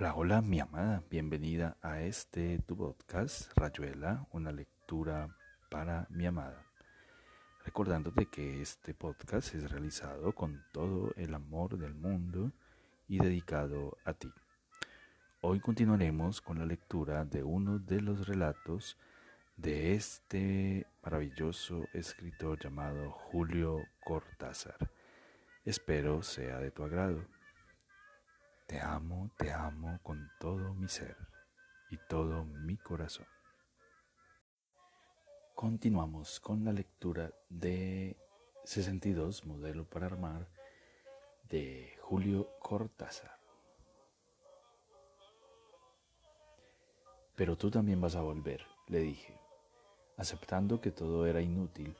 Hola, hola, mi amada, bienvenida a este tu podcast, Rayuela, una lectura para mi amada. Recordándote que este podcast es realizado con todo el amor del mundo y dedicado a ti. Hoy continuaremos con la lectura de uno de los relatos de este maravilloso escritor llamado Julio Cortázar. Espero sea de tu agrado. Te amo, te amo con todo mi ser y todo mi corazón. Continuamos con la lectura de 62, modelo para armar, de Julio Cortázar. Pero tú también vas a volver, le dije, aceptando que todo era inútil,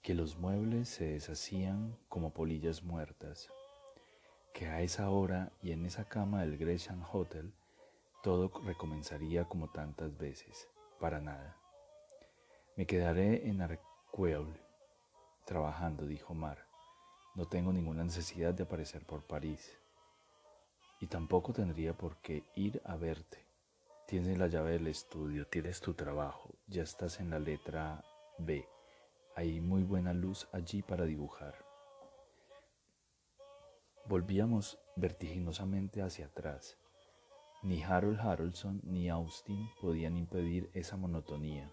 que los muebles se deshacían como polillas muertas que a esa hora y en esa cama del Gresham Hotel todo recomenzaría como tantas veces, para nada. Me quedaré en Arcueil trabajando, dijo Mar. No tengo ninguna necesidad de aparecer por París. Y tampoco tendría por qué ir a verte. Tienes la llave del estudio, tienes tu trabajo, ya estás en la letra B. Hay muy buena luz allí para dibujar. Volvíamos vertiginosamente hacia atrás. Ni Harold Harrelson ni Austin podían impedir esa monotonía.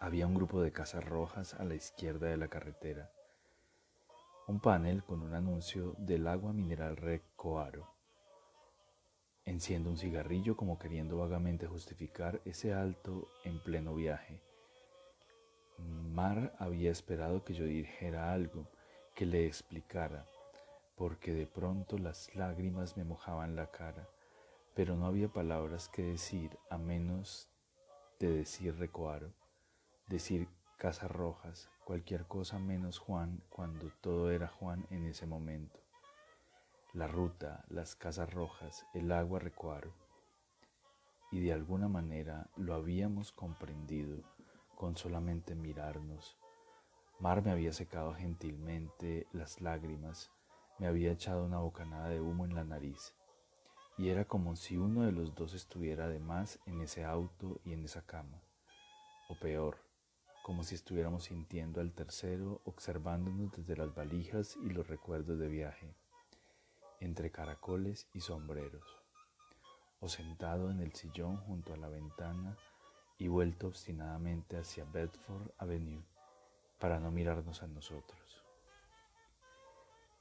Había un grupo de casas rojas a la izquierda de la carretera. Un panel con un anuncio del agua mineral Recoaro. Enciendo un cigarrillo como queriendo vagamente justificar ese alto en pleno viaje. Mar había esperado que yo dijera algo, que le explicara porque de pronto las lágrimas me mojaban la cara, pero no había palabras que decir a menos de decir recoaro, decir casas rojas, cualquier cosa menos Juan cuando todo era Juan en ese momento. La ruta, las casas rojas, el agua recoaro. Y de alguna manera lo habíamos comprendido con solamente mirarnos. Mar me había secado gentilmente las lágrimas, me había echado una bocanada de humo en la nariz, y era como si uno de los dos estuviera además en ese auto y en esa cama, o peor, como si estuviéramos sintiendo al tercero observándonos desde las valijas y los recuerdos de viaje, entre caracoles y sombreros, o sentado en el sillón junto a la ventana y vuelto obstinadamente hacia Bedford Avenue para no mirarnos a nosotros.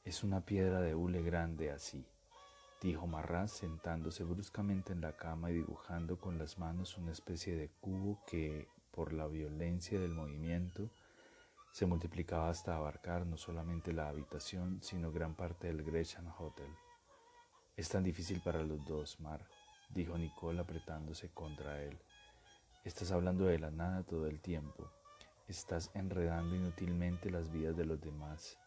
Es una piedra de hule grande así, dijo Marras sentándose bruscamente en la cama y dibujando con las manos una especie de cubo que, por la violencia del movimiento, se multiplicaba hasta abarcar no solamente la habitación, sino gran parte del Gresham Hotel. Es tan difícil para los dos, Mar, dijo Nicole apretándose contra él. Estás hablando de la nada todo el tiempo. Estás enredando inútilmente las vidas de los demás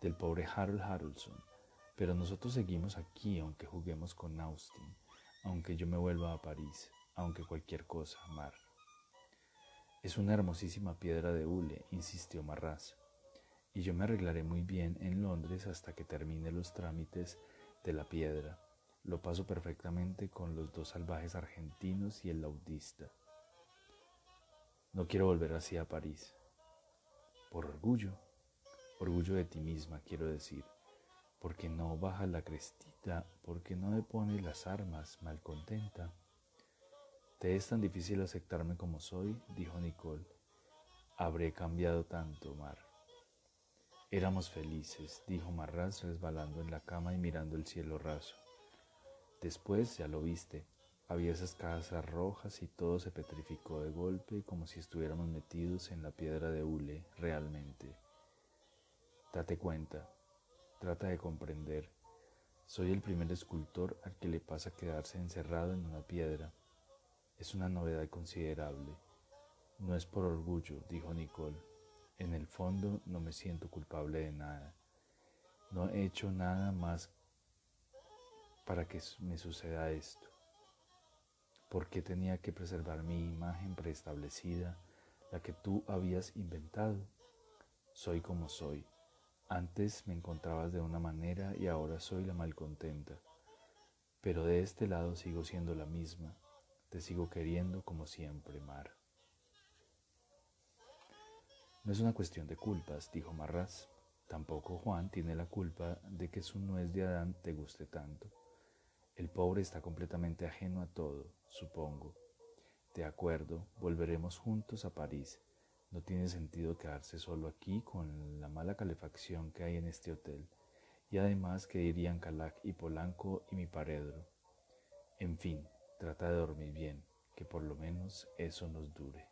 del pobre Harold Harrelson, pero nosotros seguimos aquí aunque juguemos con Austin, aunque yo me vuelva a París, aunque cualquier cosa, Mar. Es una hermosísima piedra de hule, insistió Marras, y yo me arreglaré muy bien en Londres hasta que termine los trámites de la piedra. Lo paso perfectamente con los dos salvajes argentinos y el laudista. No quiero volver así a París. Por orgullo, Orgullo de ti misma, quiero decir, porque no bajas la crestita, porque no me pones las armas, malcontenta. ¿Te es tan difícil aceptarme como soy? dijo Nicole. Habré cambiado tanto, Mar. Éramos felices, dijo Marras resbalando en la cama y mirando el cielo raso. Después, ya lo viste, había esas casas rojas y todo se petrificó de golpe como si estuviéramos metidos en la piedra de hule realmente. Date cuenta, trata de comprender. Soy el primer escultor al que le pasa quedarse encerrado en una piedra. Es una novedad considerable. No es por orgullo, dijo Nicole. En el fondo no me siento culpable de nada. No he hecho nada más para que me suceda esto. ¿Por qué tenía que preservar mi imagen preestablecida, la que tú habías inventado? Soy como soy antes me encontrabas de una manera y ahora soy la malcontenta. pero de este lado sigo siendo la misma, te sigo queriendo como siempre, Mar. No es una cuestión de culpas, dijo Marras. Tampoco Juan tiene la culpa de que su nuez de Adán te guste tanto. El pobre está completamente ajeno a todo, supongo. De acuerdo, volveremos juntos a París. No tiene sentido quedarse solo aquí con la mala calefacción que hay en este hotel. Y además que irían Calac y Polanco y mi paredro. En fin, trata de dormir bien, que por lo menos eso nos dure.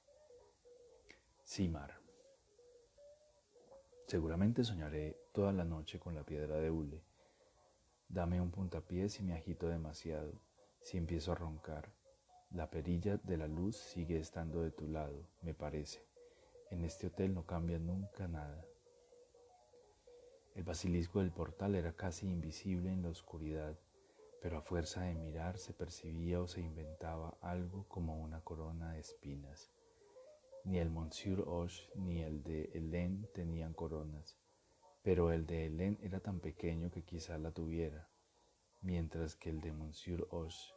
Sí, Mar. Seguramente soñaré toda la noche con la piedra de hule. Dame un puntapié si me agito demasiado, si empiezo a roncar. La perilla de la luz sigue estando de tu lado, me parece. En este hotel no cambia nunca nada. El basilisco del portal era casi invisible en la oscuridad, pero a fuerza de mirar se percibía o se inventaba algo como una corona de espinas. Ni el Monsieur Hoche ni el de Hélène tenían coronas, pero el de Hélène era tan pequeño que quizá la tuviera, mientras que el de Monsieur Hoche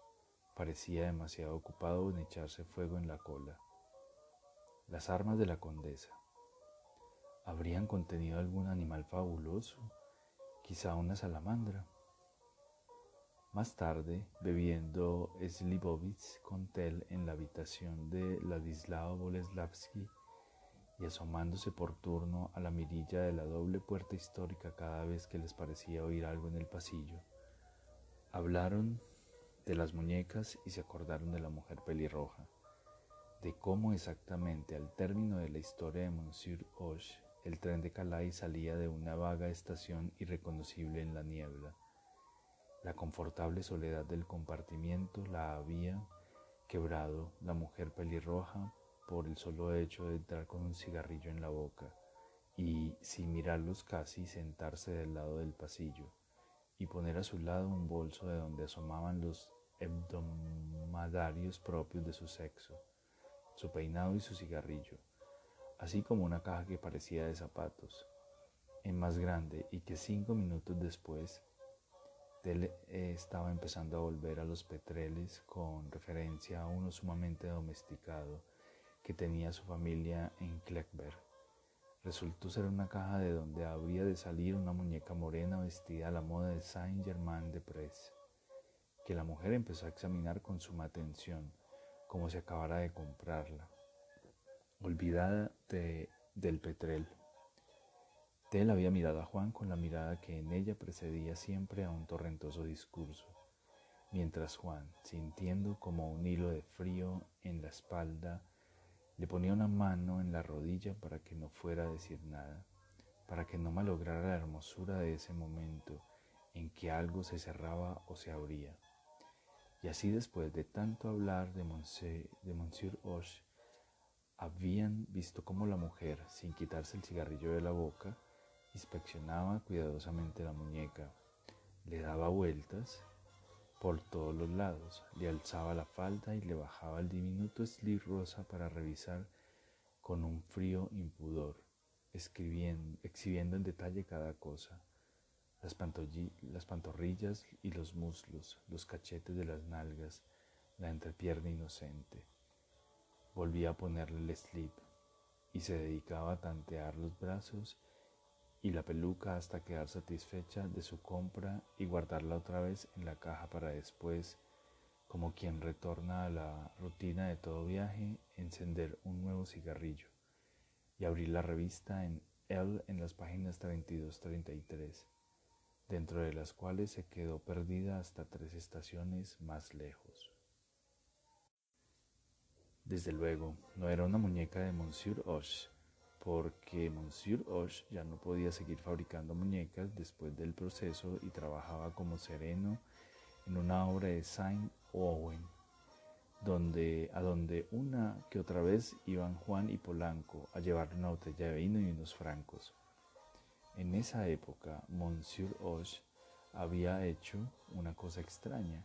parecía demasiado ocupado en echarse fuego en la cola. Las armas de la condesa. ¿Habrían contenido algún animal fabuloso? Quizá una salamandra. Más tarde, bebiendo Slivovitz con Tel en la habitación de Ladislao Boleslavsky y asomándose por turno a la mirilla de la doble puerta histórica cada vez que les parecía oír algo en el pasillo, hablaron de las muñecas y se acordaron de la mujer pelirroja, de cómo exactamente al término de la historia de Monsieur Hoche el tren de Calais salía de una vaga estación irreconocible en la niebla. La confortable soledad del compartimiento la había quebrado la mujer pelirroja por el solo hecho de entrar con un cigarrillo en la boca y, sin mirarlos casi, sentarse del lado del pasillo y poner a su lado un bolso de donde asomaban los hebdomadarios propios de su sexo, su peinado y su cigarrillo, así como una caja que parecía de zapatos, en más grande y que cinco minutos después él eh, estaba empezando a volver a los petreles con referencia a uno sumamente domesticado que tenía su familia en Kleckberg. Resultó ser una caja de donde habría de salir una muñeca morena vestida a la moda de Saint-Germain-de-Presse, que la mujer empezó a examinar con suma atención, como si acabara de comprarla, olvidada del petrel. Tel había mirado a Juan con la mirada que en ella precedía siempre a un torrentoso discurso, mientras Juan, sintiendo como un hilo de frío en la espalda, le ponía una mano en la rodilla para que no fuera a decir nada, para que no malograra la hermosura de ese momento en que algo se cerraba o se abría. Y así después de tanto hablar de, Monsieur, de Monsieur Hoche, habían visto cómo la mujer, sin quitarse el cigarrillo de la boca, Inspeccionaba cuidadosamente la muñeca, le daba vueltas por todos los lados, le alzaba la falda y le bajaba el diminuto slip rosa para revisar con un frío impudor, escribiendo, exhibiendo en detalle cada cosa, las, las pantorrillas y los muslos, los cachetes de las nalgas, la entrepierna inocente. Volvía a ponerle el slip y se dedicaba a tantear los brazos y la peluca hasta quedar satisfecha de su compra y guardarla otra vez en la caja para después, como quien retorna a la rutina de todo viaje, encender un nuevo cigarrillo y abrir la revista en L en las páginas 32-33, dentro de las cuales se quedó perdida hasta tres estaciones más lejos. Desde luego, no era una muñeca de Monsieur Hoche, porque Monsieur Hoche ya no podía seguir fabricando muñecas después del proceso y trabajaba como sereno en una obra de Saint Owen, donde, a donde una que otra vez iban Juan y Polanco a llevarle una botella de vino y unos francos. En esa época, Monsieur Hoche había hecho una cosa extraña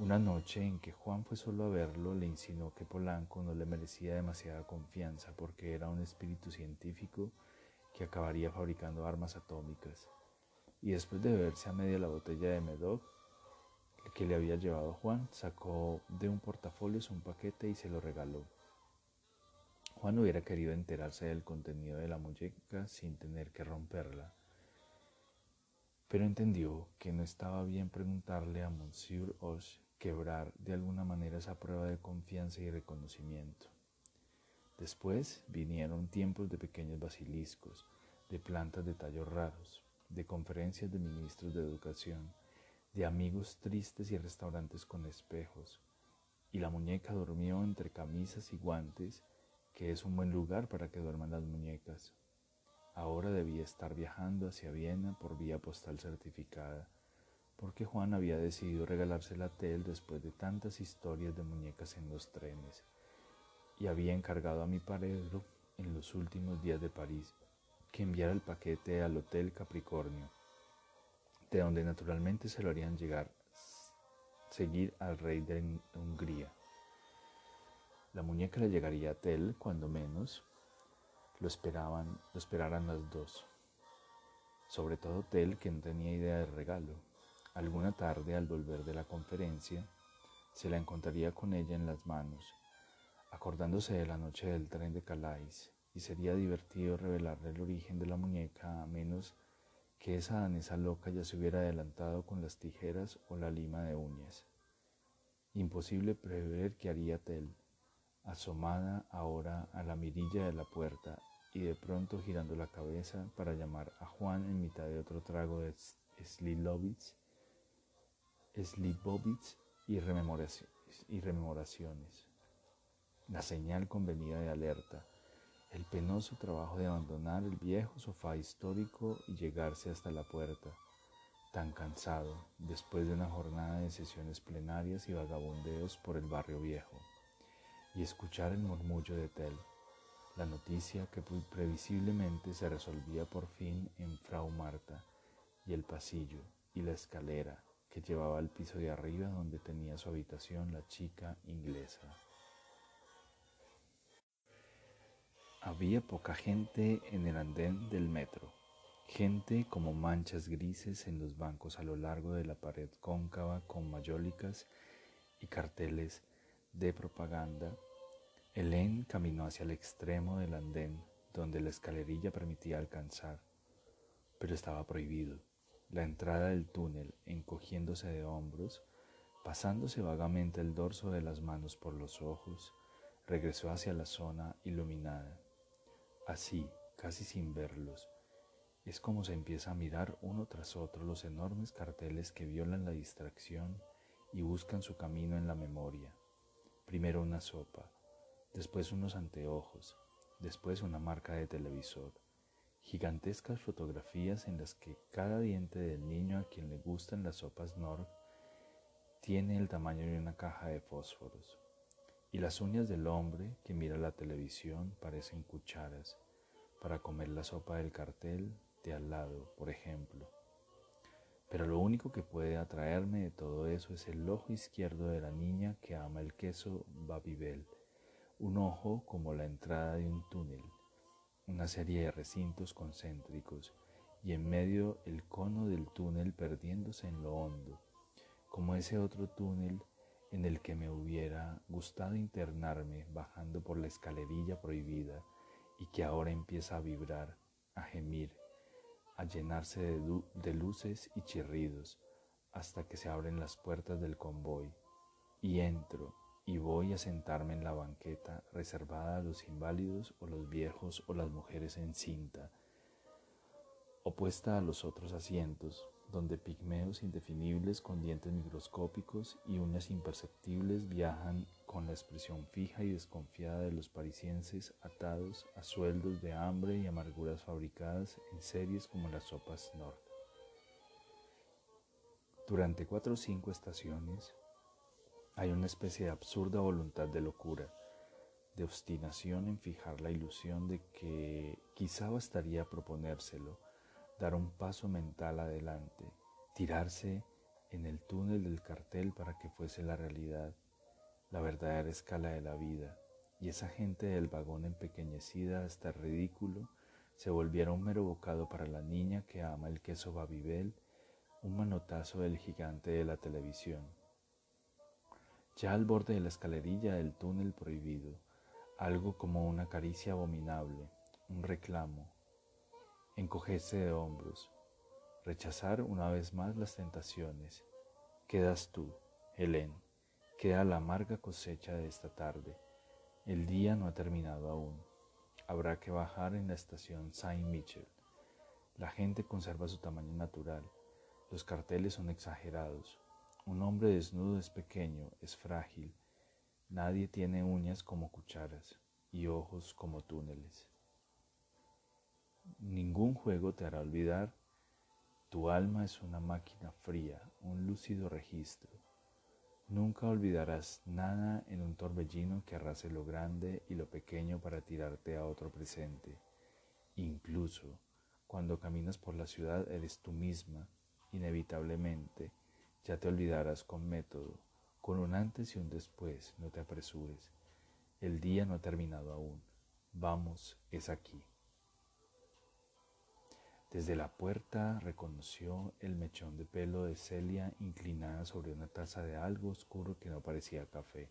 una noche en que Juan fue solo a verlo, le insinuó que Polanco no le merecía demasiada confianza porque era un espíritu científico que acabaría fabricando armas atómicas. Y después de beberse a media la botella de Medoc, que le había llevado Juan, sacó de un portafolio un paquete y se lo regaló. Juan hubiera querido enterarse del contenido de la muñeca sin tener que romperla, pero entendió que no estaba bien preguntarle a Monsieur Hoche quebrar de alguna manera esa prueba de confianza y reconocimiento. Después vinieron tiempos de pequeños basiliscos, de plantas de tallos raros, de conferencias de ministros de educación, de amigos tristes y restaurantes con espejos, y la muñeca durmió entre camisas y guantes, que es un buen lugar para que duerman las muñecas. Ahora debía estar viajando hacia Viena por vía postal certificada, porque Juan había decidido regalársela a Tel después de tantas historias de muñecas en los trenes, y había encargado a mi paredro en los últimos días de París que enviara el paquete al Hotel Capricornio de donde naturalmente se lo harían llegar seguir al rey de Hungría. La muñeca le llegaría a Tel cuando menos lo esperaban, lo esperaran las dos. Sobre todo Tel, que no tenía idea de regalo. Alguna tarde, al volver de la conferencia, se la encontraría con ella en las manos, acordándose de la noche del tren de Calais, y sería divertido revelarle el origen de la muñeca a menos que esa danesa loca ya se hubiera adelantado con las tijeras o la lima de uñas. Imposible prever qué haría Tel, asomada ahora a la mirilla de la puerta y de pronto girando la cabeza para llamar a Juan en mitad de otro trago de Slivovitz y rememoraciones. La señal convenida de alerta. El penoso trabajo de abandonar el viejo sofá histórico y llegarse hasta la puerta, tan cansado después de una jornada de sesiones plenarias y vagabundeos por el barrio viejo, y escuchar el murmullo de Tel, la noticia que previsiblemente se resolvía por fin en Frau Marta, y el pasillo y la escalera que llevaba al piso de arriba donde tenía su habitación la chica inglesa. Había poca gente en el andén del metro, gente como manchas grises en los bancos a lo largo de la pared cóncava con mayólicas y carteles de propaganda. Helen caminó hacia el extremo del andén donde la escalerilla permitía alcanzar, pero estaba prohibido. La entrada del túnel, encogiéndose de hombros, pasándose vagamente el dorso de las manos por los ojos, regresó hacia la zona iluminada. Así, casi sin verlos, es como se empieza a mirar uno tras otro los enormes carteles que violan la distracción y buscan su camino en la memoria. Primero una sopa, después unos anteojos, después una marca de televisor, gigantescas fotografías en las que cada diente del niño a quien le gustan las sopas Nord tiene el tamaño de una caja de fósforos y las uñas del hombre que mira la televisión parecen cucharas para comer la sopa del cartel de al lado, por ejemplo. Pero lo único que puede atraerme de todo eso es el ojo izquierdo de la niña que ama el queso Babybel, un ojo como la entrada de un túnel, una serie de recintos concéntricos y en medio el cono del túnel perdiéndose en lo hondo, como ese otro túnel en el que me hubiera gustado internarme bajando por la escalerilla prohibida y que ahora empieza a vibrar, a gemir, a llenarse de, de, luces y chirridos hasta que se abren las puertas del convoy y entro y voy a sentarme en la banqueta reservada a los inválidos o los viejos o las mujeres en cinta, opuesta a los otros asientos donde pigmeos indefinibles con dientes microscópicos y uñas imperceptibles viajan con la expresión fija y desconfiada de los parisienses atados a sueldos de hambre y amarguras fabricadas en series como las sopas Nord. Durante cuatro o cinco estaciones hay una especie de absurda voluntad de locura, de obstinación en fijar la ilusión de que quizá bastaría proponérselo, dar un paso mental adelante, tirarse en el túnel del cartel para que fuese la realidad, la verdadera escala de la vida, y esa gente del vagón empequeñecida hasta ridículo se volviera un mero bocado para la niña que ama el queso Babibel un manotazo del gigante de la televisión. Ya al borde de la escalerilla del túnel prohibido, algo como una caricia abominable, un reclamo, encogerse de hombros, rechazar una vez más las tentaciones. Quedas tú, Helen, queda la amarga cosecha de esta tarde. El día no ha terminado aún. Habrá que bajar en la estación Saint Michel. La gente conserva su tamaño natural. Los carteles son exagerados. Un hombre desnudo es pequeño, es frágil. Nadie tiene uñas como cucharas y ojos como túneles. Ningún juego te hará olvidar. Tu alma es una máquina fría, un lúcido registro. Nunca olvidarás nada en un torbellino que arrase lo grande y lo pequeño para tirarte a otro presente. Incluso cuando caminas por la ciudad eres tú misma, inevitablemente, ya te olvidarás con método, con un antes y un después, no te apresures. El día no ha terminado aún. Vamos, es aquí. Desde la puerta reconoció el mechón de pelo de Celia inclinada sobre una taza de algo oscuro que no parecía café.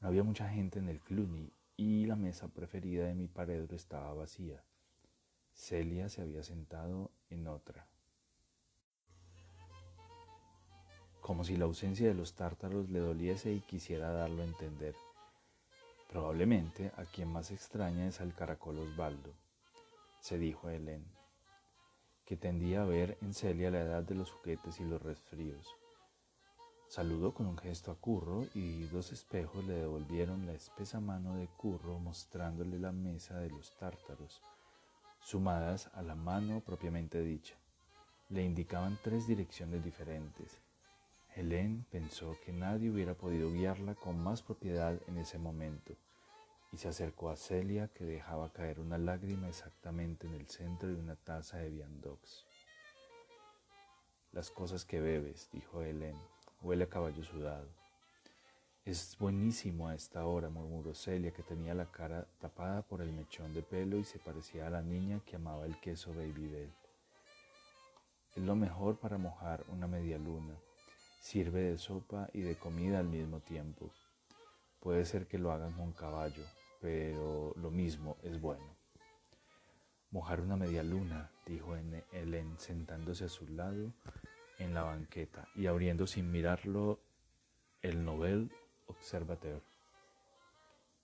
No había mucha gente en el Cluny y la mesa preferida de mi paredro estaba vacía. Celia se había sentado en otra. Como si la ausencia de los tártaros le doliese y quisiera darlo a entender. Probablemente a quien más extraña es al caracol Osvaldo se dijo a Helen, que tendía a ver en Celia la edad de los juguetes y los resfríos. Saludó con un gesto a Curro y dos espejos le devolvieron la espesa mano de Curro mostrándole la mesa de los tártaros, sumadas a la mano propiamente dicha. Le indicaban tres direcciones diferentes. Helen pensó que nadie hubiera podido guiarla con más propiedad en ese momento y se acercó a Celia que dejaba caer una lágrima exactamente en el centro de una taza de viandox. Las cosas que bebes, dijo Helen, huele a caballo sudado. Es buenísimo a esta hora, murmuró Celia, que tenía la cara tapada por el mechón de pelo y se parecía a la niña que amaba el queso Baby Bell. Es lo mejor para mojar una media luna. Sirve de sopa y de comida al mismo tiempo. Puede ser que lo hagan con caballo, pero lo mismo es bueno. Mojar una media luna, dijo Helen sentándose a su lado en la banqueta y abriendo sin mirarlo el Nobel Observateur.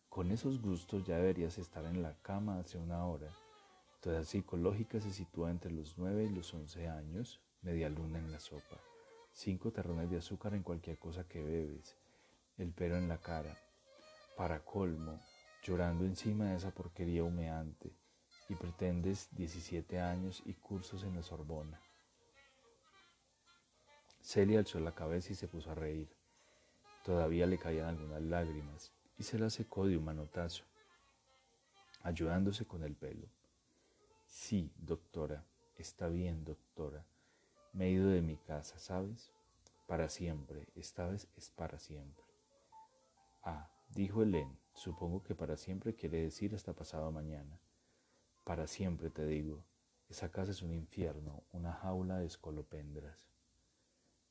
Con esos gustos ya deberías estar en la cama hace una hora. Tu edad psicológica se sitúa entre los 9 y los 11 años, media luna en la sopa, cinco terrones de azúcar en cualquier cosa que bebes, el pelo en la cara. Para colmo, llorando encima de esa porquería humeante, y pretendes 17 años y cursos en la Sorbona. Celia alzó la cabeza y se puso a reír. Todavía le caían algunas lágrimas y se la secó de un manotazo, ayudándose con el pelo. Sí, doctora, está bien, doctora. Me he ido de mi casa, ¿sabes? Para siempre, esta vez es para siempre. Ah, dijo Helen, Supongo que para siempre quiere decir hasta pasado mañana. Para siempre te digo, esa casa es un infierno, una jaula de escolopendras.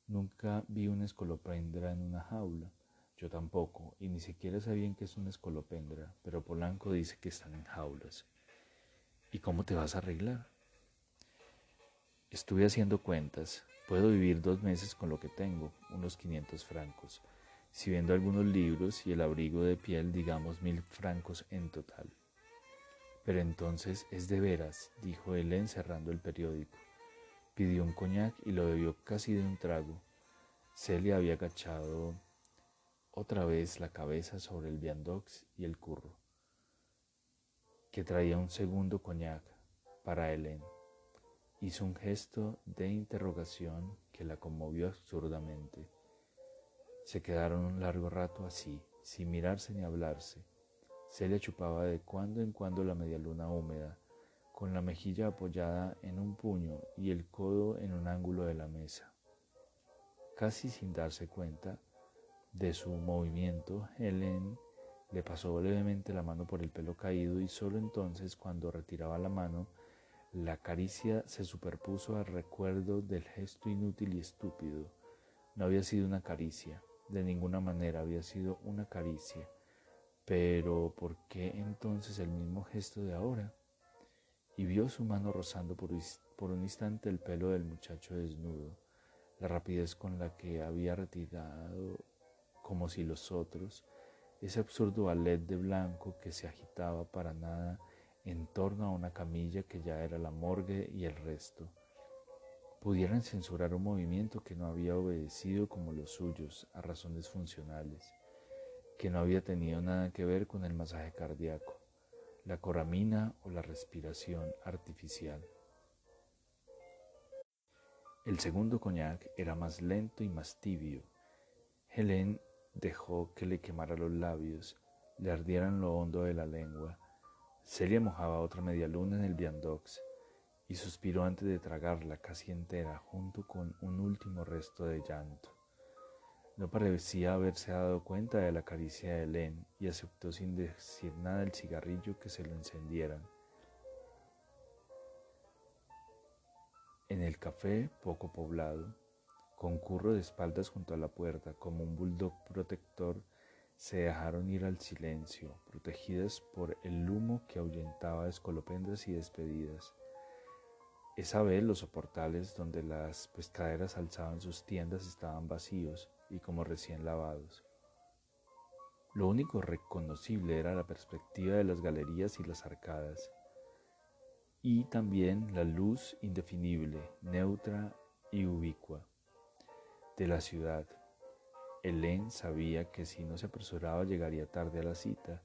Nunca vi una escolopendra en una jaula. Yo tampoco, y ni siquiera sabían que es una escolopendra, pero Polanco dice que están en jaulas. ¿Y cómo te vas a arreglar? Estuve haciendo cuentas. Puedo vivir dos meses con lo que tengo, unos 500 francos si algunos libros y el abrigo de piel, digamos mil francos en total. Pero entonces es de veras, dijo él encerrando el periódico. Pidió un coñac y lo bebió casi de un trago. Celia había agachado otra vez la cabeza sobre el viandox y el curro, que traía un segundo coñac para Helen. Hizo un gesto de interrogación que la conmovió absurdamente. Se quedaron un largo rato así, sin mirarse ni hablarse. Celia chupaba de cuando en cuando la media luna húmeda, con la mejilla apoyada en un puño y el codo en un ángulo de la mesa. Casi sin darse cuenta de su movimiento, Helen le pasó levemente la mano por el pelo caído y solo entonces cuando retiraba la mano La caricia se superpuso al recuerdo del gesto inútil y estúpido. No había sido una caricia, de ninguna manera había sido una caricia. Pero ¿por qué entonces el mismo gesto de ahora? Y vio su mano rozando por, un instante el pelo del muchacho desnudo, la rapidez con la que había retirado, como si los otros, ese absurdo ballet de blanco que se agitaba para nada en torno a una camilla que ya era la morgue y el resto, pudieran censurar un movimiento que no había obedecido como los suyos a razones funcionales, que no había tenido nada que ver con el masaje cardíaco, la coramina o la respiración artificial. El segundo coñac era más lento y más tibio. Helen dejó que le quemara los labios, le ardieran lo hondo de la lengua, Celia mojaba otra media luna en el viandox y suspiró antes de tragarla casi entera junto con un último resto de llanto. No parecía haberse dado cuenta de la caricia de Helen y aceptó sin decir nada el cigarrillo que se lo encendieran. En el café poco poblado, con curro de espaldas junto a la puerta como un bulldog protector, se dejaron ir al silencio, protegidas por el humo que ahuyentaba escolopendas y despedidas. Esa vez los soportales donde las pescaderas alzaban sus tiendas estaban vacíos y como recién lavados. Lo único reconocible era la perspectiva de las galerías y las arcadas, y también la luz indefinible, neutra y ubicua de la ciudad Helen sabía que si no se apresuraba llegaría tarde a la cita,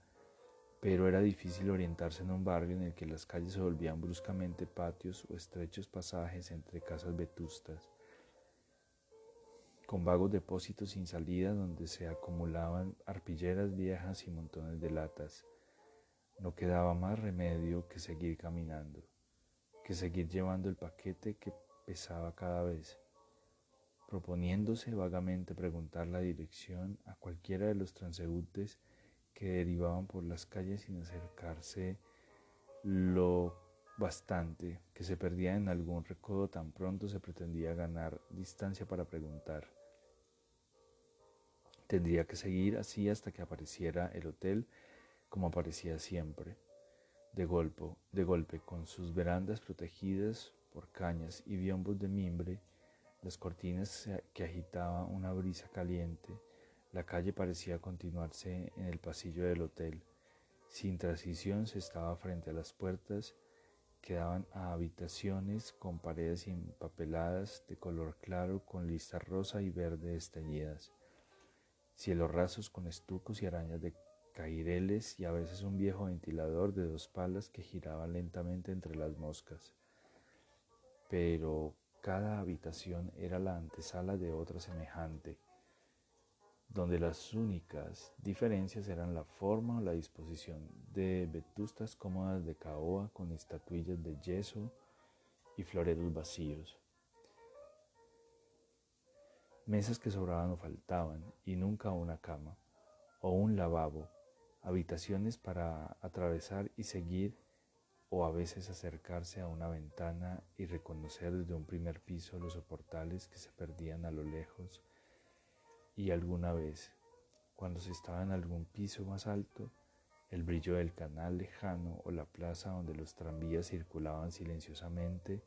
pero era difícil orientarse en un barrio en el que las calles se volvían bruscamente patios o estrechos pasajes entre casas vetustas, con vagos depósitos sin salida donde se acumulaban arpilleras viejas y montones de latas. No quedaba más remedio que seguir caminando, que seguir llevando el paquete que pesaba cada vez proponiéndose vagamente preguntar la dirección a cualquiera de los transeúntes derivaban por las calles sin acercarse lo bastante que se perdía en algún recodo tan pronto se pretendía ganar distancia para preguntar. Tendría que seguir así hasta que apareciera el hotel como aparecía siempre, de golpe, de golpe con sus verandas protegidas por cañas y biombos de mimbre, las cortinas que agitaba una brisa caliente, la calle parecía continuarse en el pasillo del hotel. Sin transición se estaba frente a las puertas que daban a habitaciones con paredes empapeladas de color claro con listas rosa y verde esteñidas, cielos rasos con estucos y arañas de caireles y a veces un viejo ventilador de dos palas que giraba lentamente entre las moscas. Pero cada habitación era la antesala de otra semejante, donde las únicas diferencias eran la forma o la disposición de vetustas cómodas de caoba con estatuillas de yeso y floreros vacíos. Mesas que sobraban o faltaban y nunca una cama o un lavabo, habitaciones para atravesar y seguir o a veces acercarse a una ventana y reconocer desde un primer piso los soportales que se perdían a lo lejos y alguna vez, cuando se estaba en algún piso más alto, el brillo del canal lejano o la plaza donde los tranvías circulaban silenciosamente,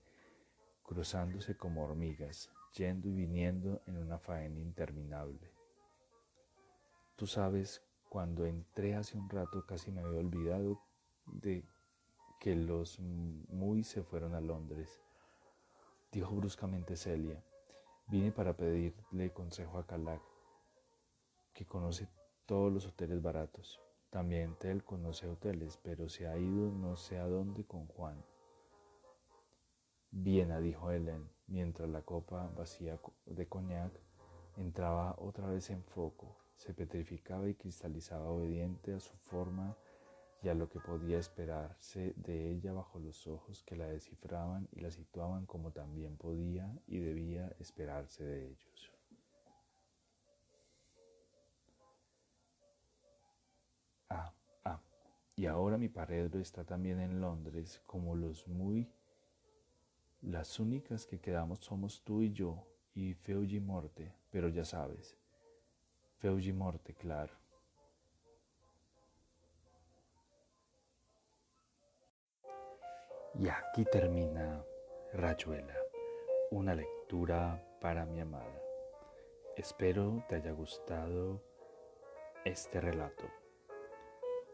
cruzándose como hormigas, yendo y viniendo en una faena interminable. Tú sabes, cuando entré hace un rato casi me había olvidado de que los muy se fueron a Londres. Dijo bruscamente Celia, vine para pedirle consejo a Calac, que conoce todos los hoteles baratos. También Tel conoce hoteles, pero se ha ido no sé a dónde con Juan. Viena, dijo Helen, mientras la copa vacía de coñac entraba otra vez en foco, se petrificaba y cristalizaba obediente a su forma y a lo que podía esperarse de ella bajo los ojos que la descifraban y la situaban como también podía y debía esperarse de ellos. Ah, ah, y ahora mi paredro está también en Londres, como los muy Las únicas que quedamos somos tú y yo y Feuji Morte, pero ya sabes, Feuji Morte, claro. Y aquí termina Rayuela, una lectura para mi amada. Espero te haya gustado este relato.